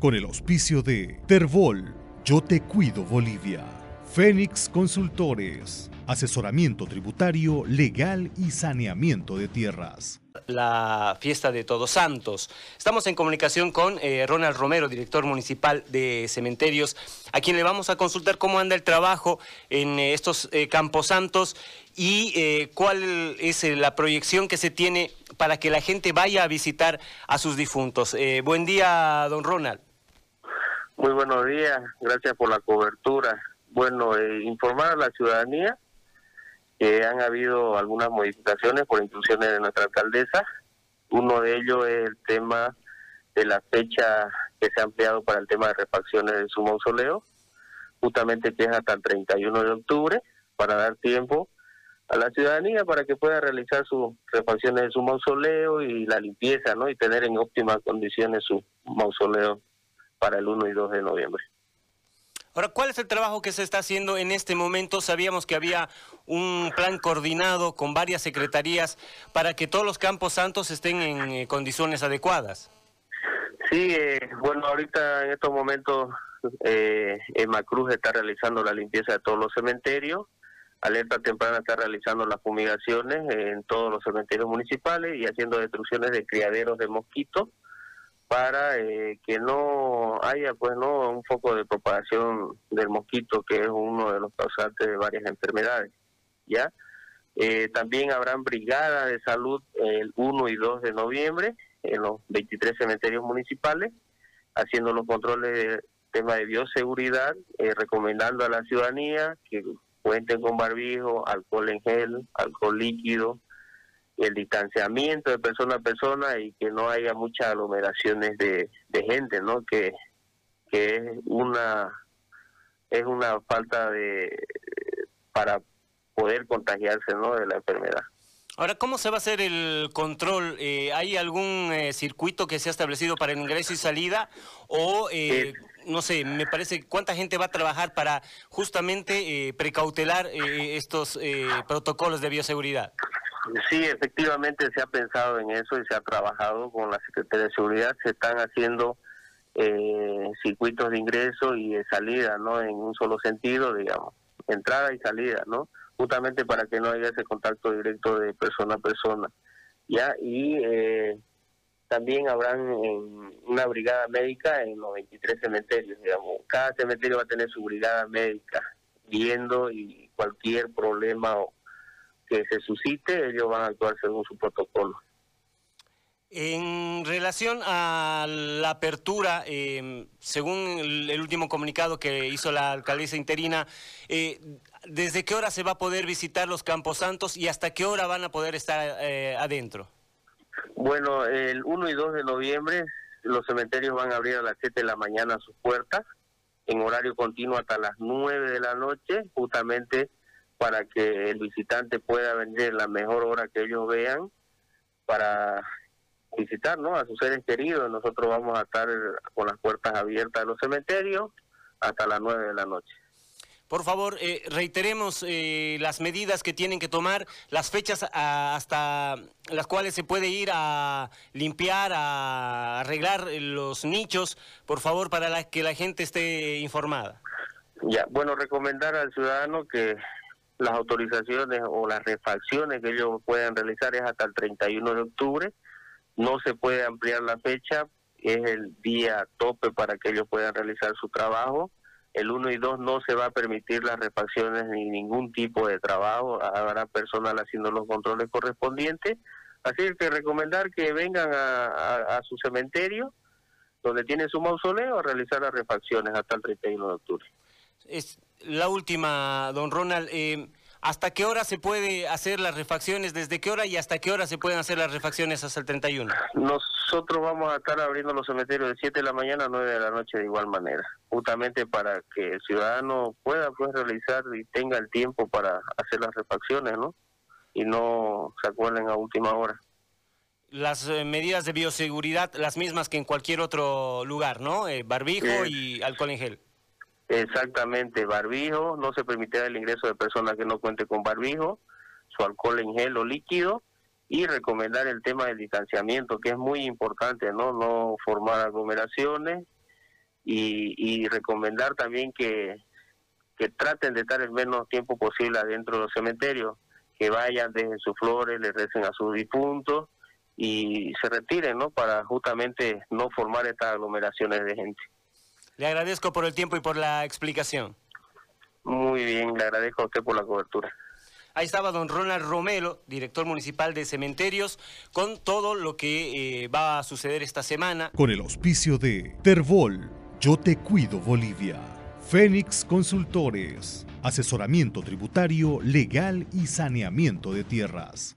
con el auspicio de Terbol, Yo Te Cuido Bolivia, Fénix Consultores, asesoramiento tributario, legal y saneamiento de tierras la fiesta de Todos Santos. Estamos en comunicación con eh, Ronald Romero, director municipal de cementerios, a quien le vamos a consultar cómo anda el trabajo en eh, estos eh, Campos Santos y cuál es la proyección que se tiene para que la gente vaya a visitar a sus difuntos. buen día, don Ronald. Muy buenos días, gracias por la cobertura. Bueno, informar a la ciudadanía que han habido algunas modificaciones por instrucciones de nuestra alcaldesa. Uno de ellos es el tema de la fecha que se ha ampliado para el tema de refacciones de su mausoleo, justamente que es hasta el 31 de octubre, para dar tiempo a la ciudadanía para que pueda realizar sus refacciones de su mausoleo y la limpieza, ¿no? Y tener en óptimas condiciones su mausoleo para el 1 y 2 de noviembre. Ahora, ¿cuál es el trabajo que se está haciendo en este momento? Sabíamos que había un plan coordinado con varias secretarías para que todos los campos santos estén en eh, condiciones adecuadas. Sí, eh, bueno, ahorita en estos momentos eh, Cruz está realizando la limpieza de todos los cementerios. Alerta Temprana está realizando las fumigaciones en todos los cementerios municipales y haciendo destrucciones de criaderos de mosquitos para eh, que no haya pues no un foco de propagación del mosquito que es uno de los causantes de varias enfermedades ya eh, también habrán brigadas de salud el 1 y 2 de noviembre en los 23 cementerios municipales haciendo los controles de tema de bioseguridad eh, recomendando a la ciudadanía que cuenten con barbijo alcohol en gel alcohol líquido el distanciamiento de persona a persona y que no haya muchas aglomeraciones de, gente, ¿no? Que, que es una es una falta de para poder contagiarse, ¿no? De la enfermedad. Ahora, ¿cómo se va a hacer el control? Eh, ¿Hay algún eh, circuito que se ha establecido para el ingreso y salida? O, eh, no sé, me parece, ¿cuánta gente va a trabajar para justamente precautelar estos protocolos de bioseguridad? Sí, efectivamente se ha pensado en eso y se ha trabajado con la Secretaría de Seguridad. Se están haciendo eh, circuitos de ingreso y de salida, ¿no? En un solo sentido, digamos, entrada y salida, ¿no? Justamente para que no haya ese contacto directo de persona a persona. ¿Ya? Y eh, también habrán una brigada médica en los 23 cementerios, digamos. Cada cementerio va a tener su brigada médica viendo y cualquier problema o que se suscite, ellos van a actuar según su protocolo. En relación a la apertura, em, según el, último comunicado que hizo la alcaldesa interina, eh, ¿desde qué hora se va a poder visitar los Campos Santos y hasta qué hora van a poder estar eh, adentro? Bueno, el 1 y 2 de noviembre los cementerios van a abrir a las 7 de la mañana sus puertas, en horario continuo hasta las 9 de la noche, justamente para que el visitante pueda venir en la mejor hora que ellos vean para visitar ¿no? a sus seres queridos. Nosotros vamos a estar con las puertas abiertas de los cementerios hasta las 9 de la noche. Por favor, eh, reiteremos eh, las medidas que tienen que tomar, las fechas hasta las cuales se puede ir a limpiar, a arreglar los nichos, por favor, para que la gente esté informada. Ya, bueno, recomendar al ciudadano que las autorizaciones o las refacciones que ellos puedan realizar es hasta el 31 de octubre. No se puede ampliar la fecha, es el día tope para que ellos puedan realizar su trabajo. El 1 y 2 no se va a permitir las refacciones ni ningún tipo de trabajo, habrá personal haciendo los controles correspondientes. Así que recomendar que vengan a, su cementerio, donde tienen su mausoleo, a realizar las refacciones hasta el 31 de octubre. Es la última, don Ronald. Eh, ¿Hasta qué hora se puede hacer las refacciones? ¿Desde qué hora y hasta qué hora se pueden hacer las refacciones hasta el 31? Nosotros vamos a estar abriendo los cementerios de 7 de la mañana a 9 de la noche de igual manera, justamente para que el ciudadano pueda pues, realizar y tenga el tiempo para hacer las refacciones, ¿no? Y no se acuerden a última hora. Las eh, medidas de bioseguridad, las mismas que en cualquier otro lugar, ¿no? Eh, barbijo y alcohol en gel. Exactamente, barbijo, no se permitirá el ingreso de personas que no cuenten con barbijo, su alcohol en gel o líquido y recomendar el tema del distanciamiento, que es muy importante, ¿no? No formar aglomeraciones y, recomendar también que, que traten de estar el menos tiempo posible adentro de los cementerios, que vayan, dejen sus flores, le recen a sus difuntos y se retiren, ¿no? Para justamente no formar estas aglomeraciones de gente. Le agradezco por el tiempo y por la explicación. Muy bien, le agradezco a usted por la cobertura. Ahí estaba don Ronald Romero, director municipal de cementerios, con todo lo que eh, va a suceder esta semana. Con el auspicio de Terbol, Yo Te Cuido Bolivia. Fénix Consultores, asesoramiento tributario, legal y saneamiento de tierras.